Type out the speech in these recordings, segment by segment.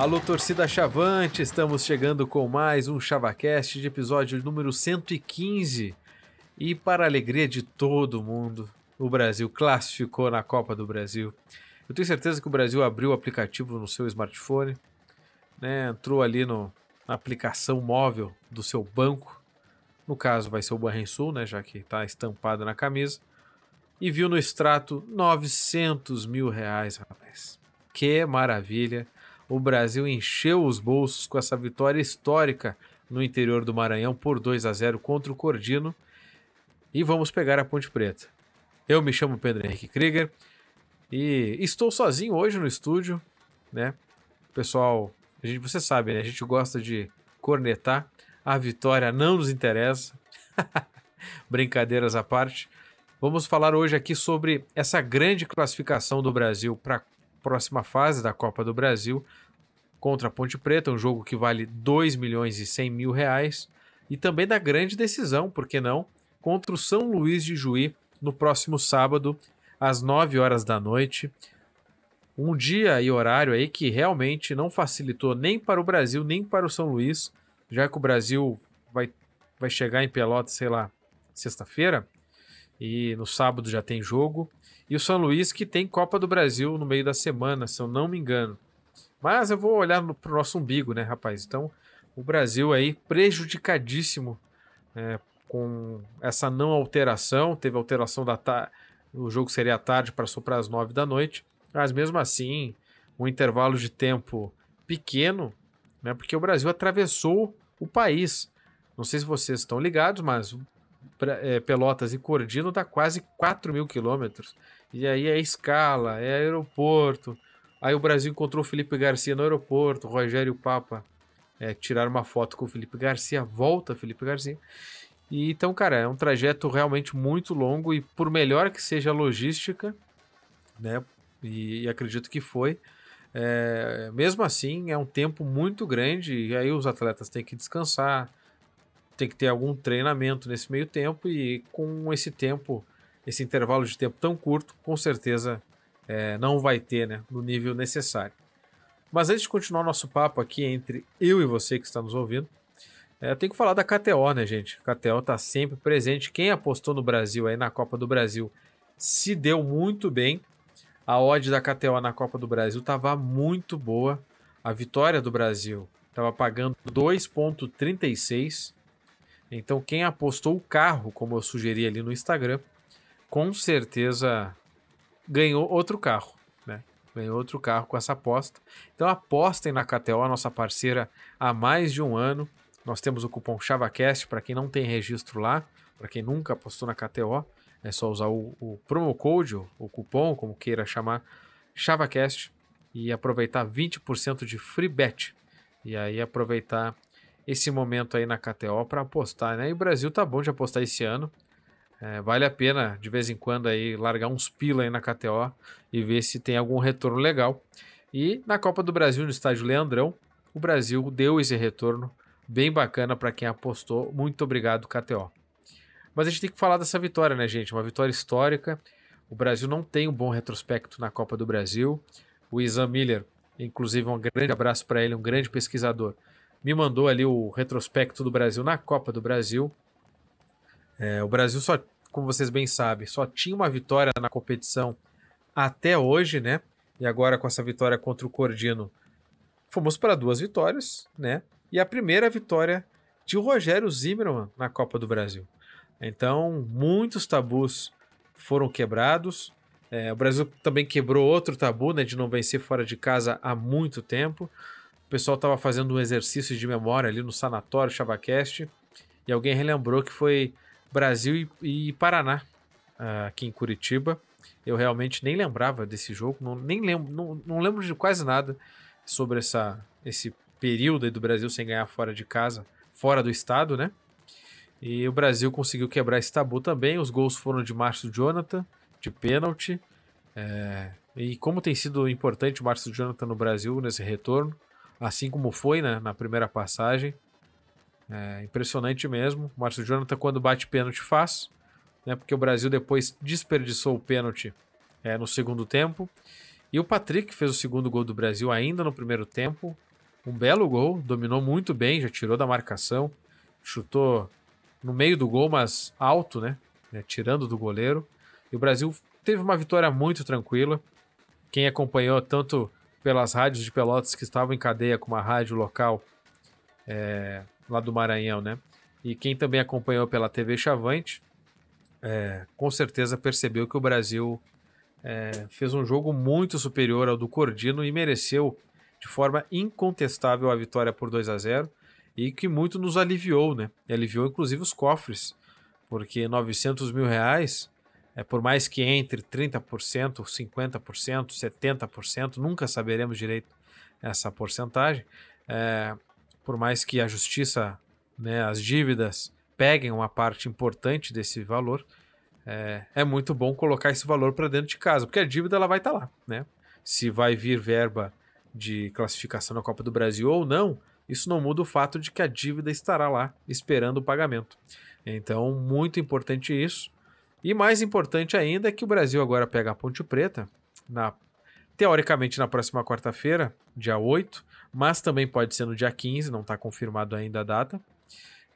Alô, torcida Chavante, estamos chegando com mais um ChavaCast de episódio número 115. E para a alegria de todo mundo, o Brasil classificou na Copa do Brasil. Eu tenho certeza que o Brasil abriu o aplicativo no seu smartphone, né, entrou ali no, na aplicação móvel do seu banco, no caso vai ser o Banrisul, né, já que está estampado na camisa, e viu no extrato 900 mil reais, rapaz. Que maravilha! O Brasil encheu os bolsos com essa vitória histórica no interior do Maranhão por 2 a 0 contra o Cordino. E vamos pegar a Ponte Preta. Eu me chamo Pedro Henrique Krieger e estou sozinho hoje no estúdio, né? Pessoal, a gente, você sabe, né? A gente gosta de cornetar. A vitória não nos interessa. Brincadeiras à parte. Vamos falar hoje aqui sobre essa grande classificação do Brasil para a próxima fase da Copa do Brasil contra a Ponte Preta, um jogo que vale 2 milhões e 100 mil reais, e também da grande decisão, por que não, contra o São Luís de Juí no próximo sábado, às 9 horas da noite. Um dia e horário aí que realmente não facilitou nem para o Brasil, nem para o São Luís, já que o Brasil vai, vai chegar em Pelotas, sei lá, sexta-feira, e no sábado já tem jogo. E o São Luís que tem Copa do Brasil no meio da semana, se eu não me engano. Mas eu vou olhar no, pro nosso umbigo, né, rapaz? Então, o Brasil aí prejudicadíssimo é, com essa não alteração. Teve alteração da tarde. O jogo seria à tarde, passou para as nove da noite. Mas mesmo assim, um intervalo de tempo pequeno, né? Porque o Brasil atravessou o país. Não sei se vocês estão ligados, mas é, Pelotas e Cordino dá quase 4 mil quilômetros. E aí é escala, é aeroporto, Aí o Brasil encontrou o Felipe Garcia no aeroporto, o Rogério Papa é, tiraram uma foto com o Felipe Garcia, volta Felipe Garcia. E, então, cara, é um trajeto realmente muito longo e por melhor que seja a logística, né? E, e acredito que foi. É, mesmo assim, é um tempo muito grande e aí os atletas têm que descansar, tem que ter algum treinamento nesse meio tempo e com esse tempo, esse intervalo de tempo tão curto, com certeza é, não vai ter né, no nível necessário. Mas antes de continuar nosso papo aqui entre eu e você que está nos ouvindo, é, eu tenho que falar da KTO, né, gente? A KTO está sempre presente. Quem apostou no Brasil aí na Copa do Brasil se deu muito bem. A odd da KTO na Copa do Brasil estava muito boa. A vitória do Brasil estava pagando 2,36. Então, quem apostou o carro, como eu sugeri ali no Instagram, com certeza ganhou outro carro, né? Ganhou outro carro com essa aposta. Então apostem na KTO, nossa parceira há mais de um ano. Nós temos o cupom ChavaCast para quem não tem registro lá, para quem nunca apostou na KTO, é só usar o, o promo code, o, cupom, como queira chamar, ChavaCast e aproveitar 20% de free bet. E aí aproveitar esse momento aí na KTO para apostar, né? E o Brasil tá bom de apostar esse ano. É, vale a pena de vez em quando aí largar uns pila aí na KTO e ver se tem algum retorno legal. E na Copa do Brasil, no estádio Leandrão, o Brasil deu esse retorno bem bacana para quem apostou. Muito obrigado, KTO. Mas a gente tem que falar dessa vitória, né, gente? Uma vitória histórica. O Brasil não tem um bom retrospecto na Copa do Brasil. O Isan Miller, inclusive, um grande abraço para ele, um grande pesquisador, me mandou ali o retrospecto do Brasil na Copa do Brasil. É, o Brasil só, como vocês bem sabem, só tinha uma vitória na competição até hoje, né? E agora com essa vitória contra o Cordino, fomos para duas vitórias, né? E a primeira vitória de Rogério Zimmermann na Copa do Brasil. Então, muitos tabus foram quebrados. É, o Brasil também quebrou outro tabu, né, de não vencer fora de casa há muito tempo. O pessoal estava fazendo um exercício de memória ali no sanatório Chavacast e alguém relembrou que foi Brasil e, e Paraná, uh, aqui em Curitiba. Eu realmente nem lembrava desse jogo, não, nem lembro, não, não lembro de quase nada sobre essa, esse período do Brasil sem ganhar fora de casa, fora do estado, né? E o Brasil conseguiu quebrar esse tabu também. Os gols foram de Márcio Jonathan, de pênalti. É, e como tem sido importante o Márcio Jonathan no Brasil nesse retorno, assim como foi né, na primeira passagem. É impressionante mesmo. O Márcio Jonathan, quando bate pênalti, faz. Né, porque o Brasil depois desperdiçou o pênalti é, no segundo tempo. E o Patrick fez o segundo gol do Brasil ainda no primeiro tempo. um belo gol, dominou muito bem, já tirou da marcação, chutou no meio do gol, mas alto, né? né? Tirando do goleiro. E o Brasil teve uma vitória muito tranquila. Quem acompanhou tanto pelas rádios de Pelotas que estavam em cadeia com uma rádio local é, lá do Maranhão, né? E quem também acompanhou pela TV Chavante, é, com certeza percebeu que o Brasil é, fez um jogo muito superior ao do Cordino e mereceu de forma incontestável a vitória por 2 a 0 e que muito nos aliviou, né? E aliviou inclusive os cofres, porque 900 mil reais, é, por mais que entre 30%, 50%, 70%, nunca saberemos direito essa porcentagem, é, por mais que a justiça, né, as dívidas peguem uma parte importante desse valor, é, é muito bom colocar esse valor para dentro de casa, porque a dívida ela vai estar tá lá, né? Se vai vir verba de classificação na Copa do Brasil ou não, isso não muda o fato de que a dívida estará lá esperando o pagamento. Então, muito importante isso. E mais importante ainda é que o Brasil agora pega a Ponte Preta, na, teoricamente na próxima quarta-feira, dia 8, mas também pode ser no dia 15, não está confirmado ainda a data.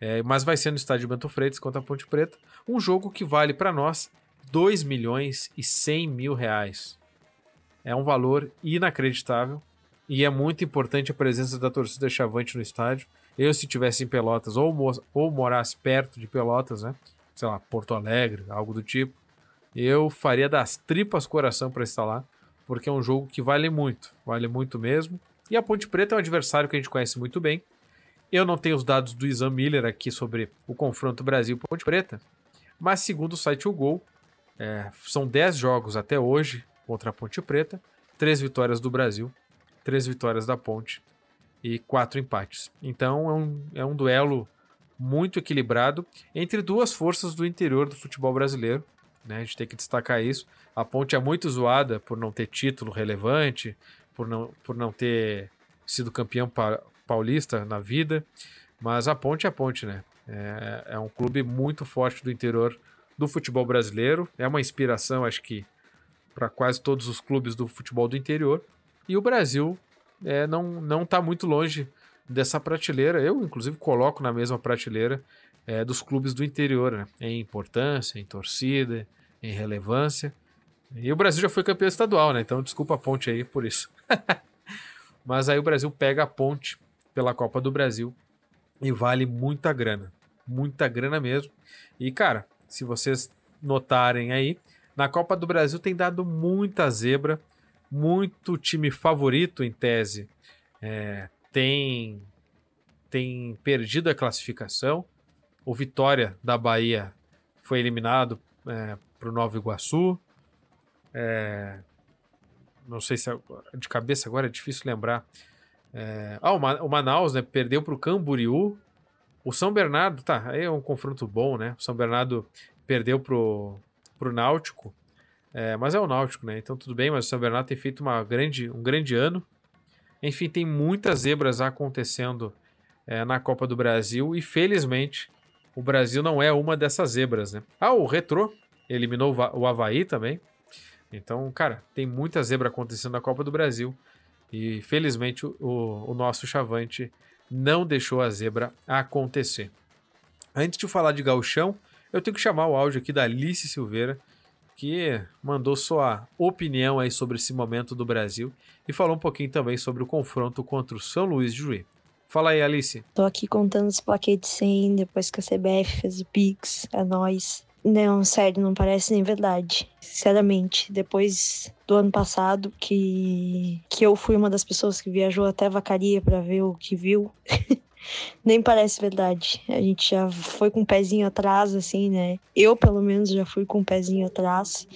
É, mas vai ser no estádio Bento Freitas contra a Ponte Preta. Um jogo que vale para nós 2 milhões e 100 mil reais. É um valor inacreditável e é muito importante a presença da torcida chavante no estádio. Eu, se tivesse em Pelotas ou, ou morasse perto de Pelotas, né? Sei lá, Porto Alegre, algo do tipo, eu faria das tripas coração para estar lá, porque é um jogo que vale muito, vale muito mesmo. E a Ponte Preta é um adversário que a gente conhece muito bem. Eu não tenho os dados do Isan Miller aqui sobre o confronto Brasil-Ponte Preta, mas segundo o site O Gol, é, são 10 jogos até hoje contra a Ponte Preta, 3 vitórias do Brasil, 3 vitórias da Ponte e 4 empates. Então é um, é um duelo muito equilibrado entre duas forças do interior do futebol brasileiro. Né? A gente tem que destacar isso. A Ponte é muito zoada por não ter título relevante, por não, por não ter sido campeão pa paulista na vida, mas a Ponte é a Ponte, né? É, é um clube muito forte do interior do futebol brasileiro, é uma inspiração, acho que, para quase todos os clubes do futebol do interior. E o Brasil é, não, não está muito longe dessa prateleira. Eu, inclusive, coloco na mesma prateleira é, dos clubes do interior, né? em importância, em torcida, em relevância. E o Brasil já foi campeão estadual, né? Então desculpa a ponte aí por isso. Mas aí o Brasil pega a ponte pela Copa do Brasil e vale muita grana. Muita grana mesmo. E, cara, se vocês notarem aí, na Copa do Brasil tem dado muita zebra, muito time favorito em tese. É, tem, tem perdido a classificação. O Vitória da Bahia foi eliminado é, para o Nova Iguaçu. É, não sei se é, de cabeça agora é difícil lembrar. É, ah, o Manaus né, perdeu para o Camboriú. O São Bernardo, tá, aí é um confronto bom, né? O São Bernardo perdeu pro, pro Náutico, é, mas é o Náutico, né? Então tudo bem, mas o São Bernardo tem feito uma grande, um grande ano. Enfim, tem muitas zebras acontecendo é, na Copa do Brasil e felizmente o Brasil não é uma dessas zebras, né? Ah, o Retrô eliminou o Havaí também. Então, cara, tem muita zebra acontecendo na Copa do Brasil. E felizmente o, o nosso chavante não deixou a zebra acontecer. Antes de falar de gauchão, eu tenho que chamar o áudio aqui da Alice Silveira, que mandou sua opinião aí sobre esse momento do Brasil e falou um pouquinho também sobre o confronto contra o São Luís de Juí. Fala aí, Alice. Tô aqui contando os plaquetes 100 depois que a CBF fez o Pix, é nóis. Não, sério, não parece nem verdade. Sinceramente, depois do ano passado, que, que eu fui uma das pessoas que viajou até Vacaria para ver o que viu, nem parece verdade. A gente já foi com o um pezinho atrás, assim, né? Eu, pelo menos, já fui com o um pezinho atrás.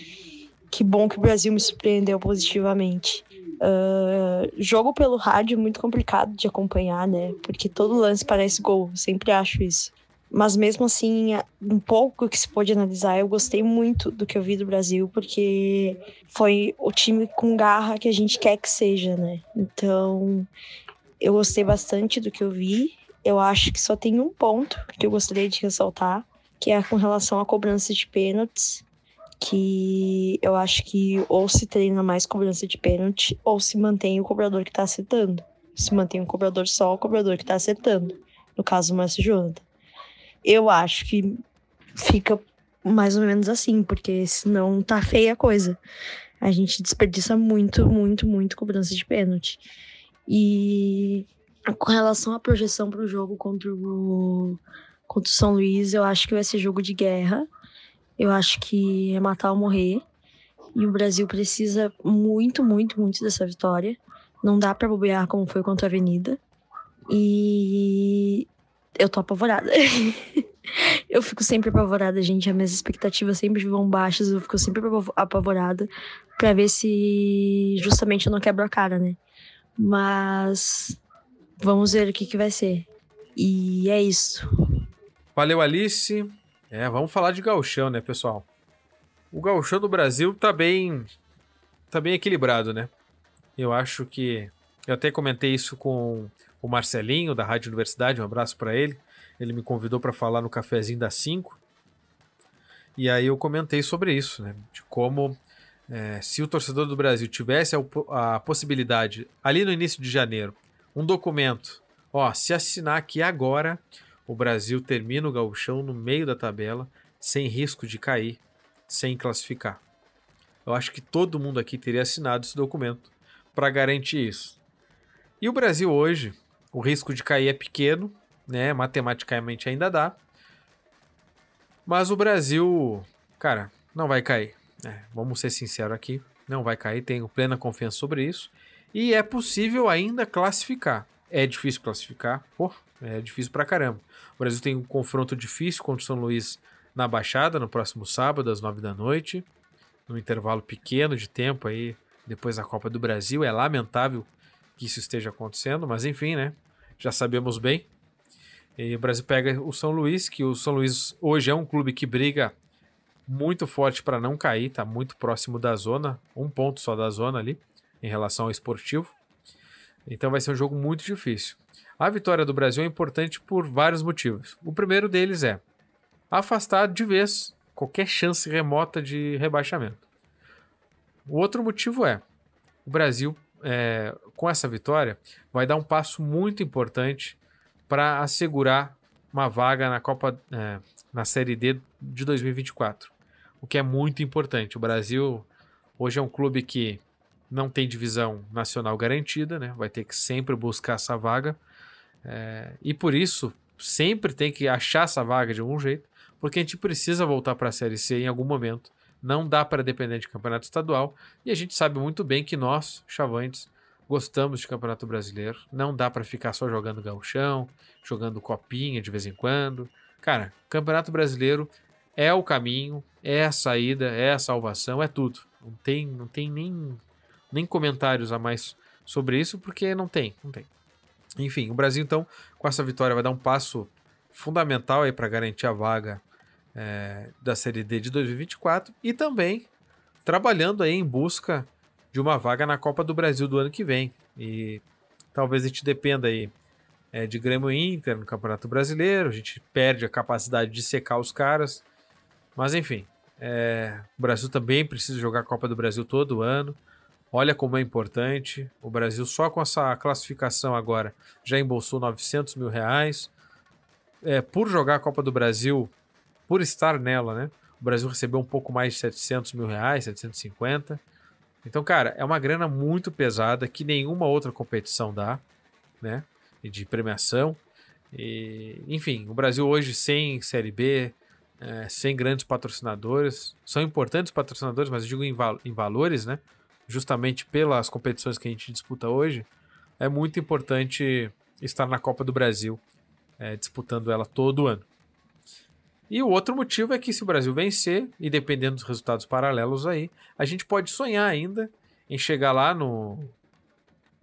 Que bom que o Brasil me surpreendeu positivamente. Uh, jogo pelo rádio é muito complicado de acompanhar, né? Porque todo lance parece gol, sempre acho isso. Mas mesmo assim, um pouco que se pôde analisar, eu gostei muito do que eu vi do Brasil, porque foi o time com garra que a gente quer que seja, né? Então, eu gostei bastante do que eu vi. Eu acho que só tem um ponto que eu gostaria de ressaltar, que é com relação à cobrança de pênaltis, que eu acho que ou se treina mais cobrança de pênalti ou se mantém o cobrador que está acertando. se mantém um cobrador só, o cobrador que tá acertando. No caso, o Márcio Jonathan. Eu acho que fica mais ou menos assim, porque senão tá feia a coisa. A gente desperdiça muito, muito, muito cobrança de pênalti. E com relação à projeção para o jogo contra o, contra o São Luís, eu acho que vai ser jogo de guerra. Eu acho que é matar ou morrer. E o Brasil precisa muito, muito, muito dessa vitória. Não dá para bobear como foi contra a Avenida. E eu tô apavorada. eu fico sempre apavorada, gente. As minhas expectativas sempre vão baixas. Eu fico sempre apavorada para ver se justamente eu não quebro a cara, né? Mas vamos ver o que, que vai ser. E é isso. Valeu, Alice. É, vamos falar de gauchão, né, pessoal? O gauchão do Brasil tá bem, tá bem equilibrado, né? Eu acho que eu até comentei isso com o Marcelinho da Rádio Universidade, um abraço para ele. Ele me convidou para falar no cafezinho das 5. E aí eu comentei sobre isso, né? De como é, se o torcedor do Brasil tivesse a, a, possibilidade, ali no início de janeiro, um documento, ó, se assinar aqui agora, o Brasil termina o gauchão no meio da tabela, sem risco de cair, sem classificar. Eu acho que todo mundo aqui teria assinado esse documento para garantir isso. E o Brasil hoje, o risco de cair é pequeno, né? Matematicamente ainda dá. Mas o Brasil, cara, não vai cair. É, vamos ser sinceros aqui, não vai cair, tenho plena confiança sobre isso. E é possível ainda classificar. É difícil classificar, pô, é difícil pra caramba. O Brasil tem um confronto difícil contra o São Luís na Baixada no próximo sábado, às nove da noite, num intervalo pequeno de tempo aí, depois da Copa do Brasil. É lamentável que isso esteja acontecendo, mas enfim, né? Já sabemos bem. E o Brasil pega o São Luís, que o São Luís hoje é um clube que briga muito forte para não cair, tá muito próximo da zona, um ponto só da zona ali, em relação ao esportivo. Então vai ser um jogo muito difícil. A vitória do Brasil é importante por vários motivos. O primeiro deles é afastar de vez qualquer chance remota de rebaixamento. O outro motivo é o Brasil, é, com essa vitória, vai dar um passo muito importante para assegurar uma vaga na Copa, é, na Série D de 2024, o que é muito importante. O Brasil hoje é um clube que não tem divisão nacional garantida, né? Vai ter que sempre buscar essa vaga. É, e por isso, sempre tem que achar essa vaga de algum jeito, porque a gente precisa voltar para a Série C em algum momento. Não dá para depender de campeonato estadual. E a gente sabe muito bem que nós, chavantes, gostamos de campeonato brasileiro. Não dá para ficar só jogando gauchão, jogando copinha de vez em quando. Cara, campeonato brasileiro é o caminho, é a saída, é a salvação, é tudo. Não tem, não tem nem nem comentários a mais sobre isso, porque não tem, não tem. Enfim, o Brasil então com essa vitória vai dar um passo fundamental aí para garantir a vaga é, da Série D de 2024 e também trabalhando aí em busca de uma vaga na Copa do Brasil do ano que vem. E talvez a gente dependa aí é, de Grêmio Inter no Campeonato Brasileiro, a gente perde a capacidade de secar os caras. Mas enfim, é, o Brasil também precisa jogar a Copa do Brasil todo ano. Olha como é importante. O Brasil, só com essa classificação agora, já embolsou 900 mil reais. É, por jogar a Copa do Brasil, por estar nela, né? O Brasil recebeu um pouco mais de 700 mil reais, 750. Então, cara, é uma grana muito pesada que nenhuma outra competição dá, né? De premiação. E, enfim, o Brasil hoje sem Série B, é, sem grandes patrocinadores. São importantes patrocinadores, mas eu digo em, val em valores, né? justamente pelas competições que a gente disputa hoje, é muito importante estar na Copa do Brasil, é, disputando ela todo ano. E o outro motivo é que se o Brasil vencer, e dependendo dos resultados paralelos aí, a gente pode sonhar ainda em chegar lá no,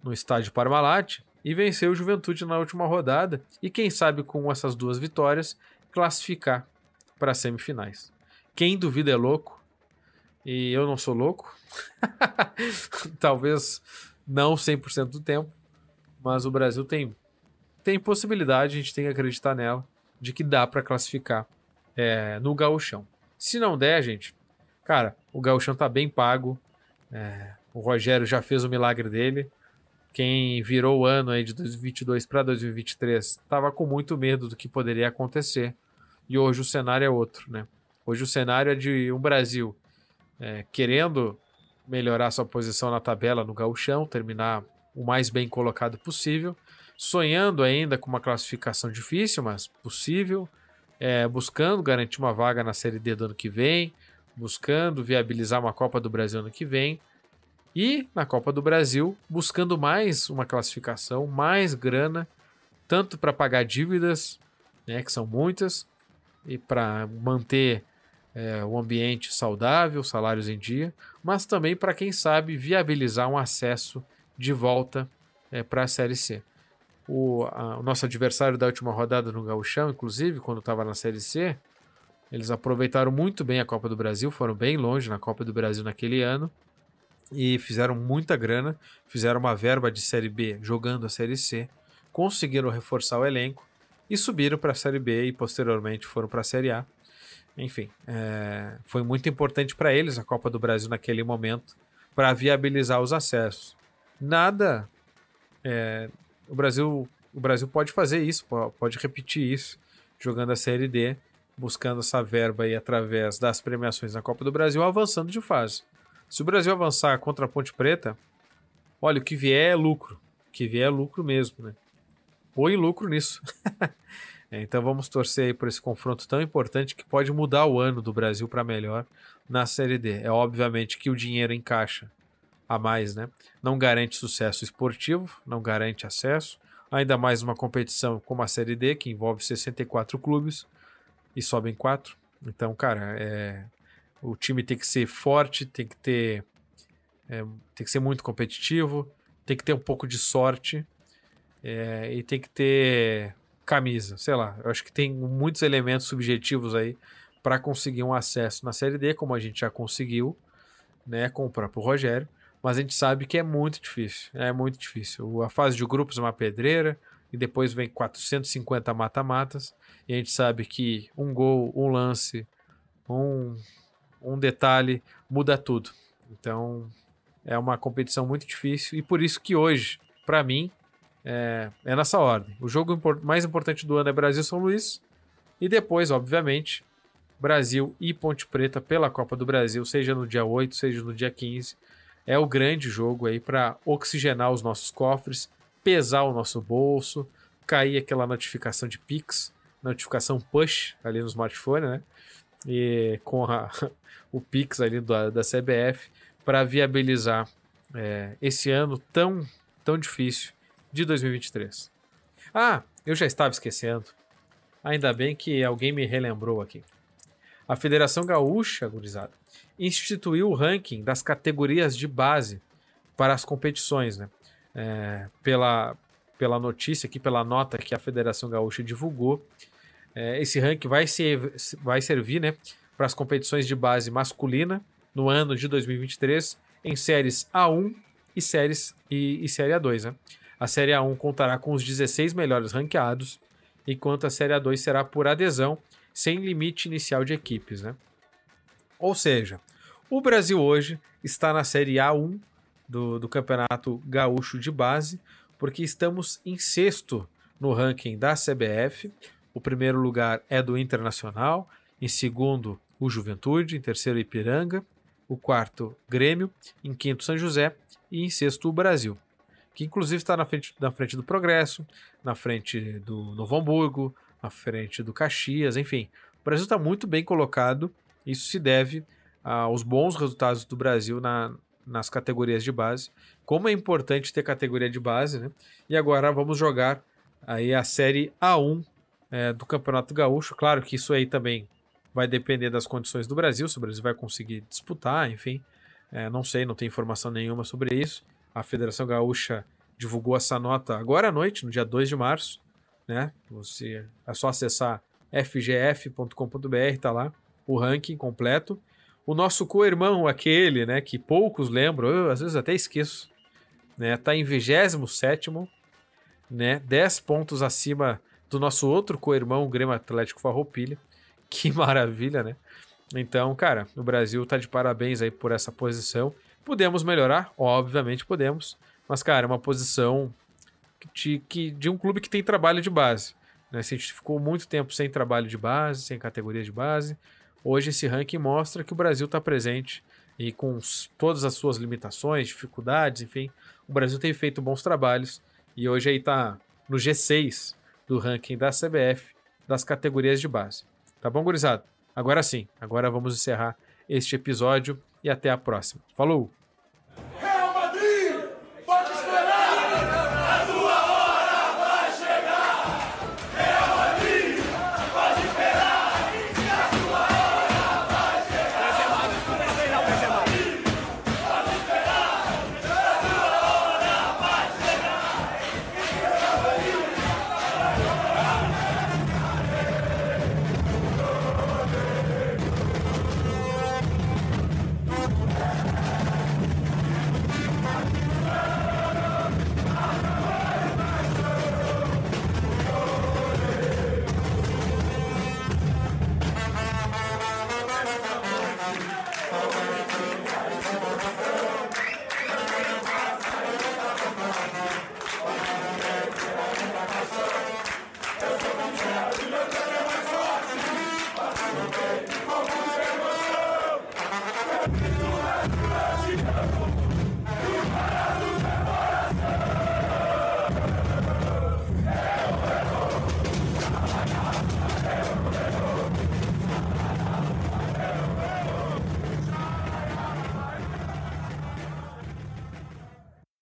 no estádio Parmalat e vencer o Juventude na última rodada e quem sabe com essas duas vitórias classificar para as semifinais. Quem duvida é louco, e eu não sou louco. Talvez não 100% do tempo, mas o Brasil tem tem possibilidade, a gente tem que acreditar nela, de que dá para classificar é, no gauchão. Se não der, gente, cara, o gauchão tá bem pago. É, o Rogério já fez o milagre dele, quem virou o ano aí de 2022 para 2023 estava com muito medo do que poderia acontecer. E hoje o cenário é outro, né? Hoje o cenário é de um Brasil é, querendo melhorar sua posição na tabela no gauchão, terminar o mais bem colocado possível, sonhando ainda com uma classificação difícil, mas possível, é, buscando garantir uma vaga na Série D do ano que vem, buscando viabilizar uma Copa do Brasil ano que vem, e na Copa do Brasil buscando mais uma classificação, mais grana, tanto para pagar dívidas, né, que são muitas, e para manter é, o ambiente saudável, salários em dia, mas também para quem sabe viabilizar um acesso de volta é, para a Série C. O, a, o, nosso adversário da última rodada no Gauchão, inclusive, quando estava na Série C, eles aproveitaram muito bem a Copa do Brasil, foram bem longe na Copa do Brasil naquele ano e fizeram muita grana, fizeram uma verba de Série B jogando a Série C, conseguiram reforçar o elenco e subiram para a Série B e posteriormente foram para a Série A. Enfim, é, foi muito importante para eles a Copa do Brasil naquele momento para viabilizar os acessos. Nada é, o Brasil o Brasil pode fazer isso, pode repetir isso, jogando a Série D, buscando essa verba aí através das premiações na Copa do Brasil, avançando de fase. Se o Brasil avançar contra a Ponte Preta, olha, o que vier é lucro. O que vier é lucro mesmo, né? Põe lucro nisso. É, então vamos torcer aí por esse confronto tão importante que pode mudar o ano do Brasil para melhor na Série D. É obviamente que o dinheiro encaixa a mais, né? Não garante sucesso esportivo, não garante acesso, ainda mais uma competição como a Série D, que envolve 64 clubes e sobem quatro. Então, cara, é... o time tem que ser forte, tem que ter. É... tem que ser muito competitivo, tem que ter um pouco de sorte é... e tem que ter camisa. Sei lá, eu acho que tem muitos elementos subjetivos aí para conseguir um acesso na Série D, como a gente já conseguiu, né, com o próprio Rogério mas a gente sabe que é muito difícil. É muito difícil. A fase de grupos é uma pedreira e depois vem 450 mata-matas. E a gente sabe que um gol, um lance, um, um detalhe muda tudo. Então é uma competição muito difícil e por isso que hoje, para mim, é, é, nessa ordem. O jogo mais importante do ano é Brasil-São Luís e depois, obviamente, Brasil e Ponte Preta pela Copa do Brasil, seja no dia 8, seja no dia 15 é o grande jogo aí para oxigenar os nossos cofres, pesar o nosso bolso, cair aquela notificação de Pix, notificação push ali no smartphone, né? E com a, o Pix ali da, da CBF para viabilizar é, esse ano tão, tão difícil de 2023. Ah, eu já estava esquecendo. Ainda bem que alguém me relembrou aqui. A Federação Gaúcha, gurizada, instituiu o ranking das categorias de base para as competições, né? É, pela, pela notícia aqui, pela nota que a Federação Gaúcha divulgou, é, esse ranking vai, ser, vai servir né, para as competições de base masculina no ano de 2023 em séries A1 e séries e, e série A2. Né? A série A1 contará com os 16 melhores ranqueados, enquanto a série A2 será por adesão, sem limite inicial de equipes. Né? Ou seja, o Brasil hoje está na Série A1 do, do Campeonato Gaúcho de Base, porque estamos em sexto no ranking da CBF. O primeiro lugar é do Internacional, em segundo, o Juventude, em terceiro, Ipiranga, o quarto, Grêmio, em quinto, São José e em sexto, o Brasil, que inclusive está na frente, na frente do Progresso, na frente do Novo Hamburgo, na frente do Caxias, enfim. O Brasil está muito bem colocado isso se deve aos bons resultados do Brasil na, nas categorias de base. Como é importante ter categoria de base, né? E agora vamos jogar aí a série A1 é, do Campeonato Gaúcho. Claro que isso aí também vai depender das condições do Brasil, se o Brasil vai conseguir disputar, enfim. É, não sei, não tem informação nenhuma sobre isso. A Federação Gaúcha divulgou essa nota agora à noite, no dia 2 de março. Né? Você, é só acessar fgf.com.br, tá lá o ranking completo. O nosso co-irmão, aquele, né, que poucos lembram, eu às vezes até esqueço, né, tá em 27 né, 10 pontos acima do nosso outro co-irmão, o Grêmio Atlético Farroupilha. Que maravilha, né? Então, cara, o Brasil tá de parabéns aí por essa posição. Podemos melhorar? Obviamente podemos, Mas, cara, é uma posição de, que, de um clube que tem trabalho de base. Né? Se a gente ficou muito tempo sem trabalho de base, sem categoria de base, hoje esse ranking mostra que o Brasil está presente e com todas as suas limitações, dificuldades, enfim, o Brasil tem feito bons trabalhos e hoje aí está no G6 do ranking da CBF das categorias de base. Tá bom, gurizada? Agora sim, agora vamos encerrar este episódio e até a próxima. Falou!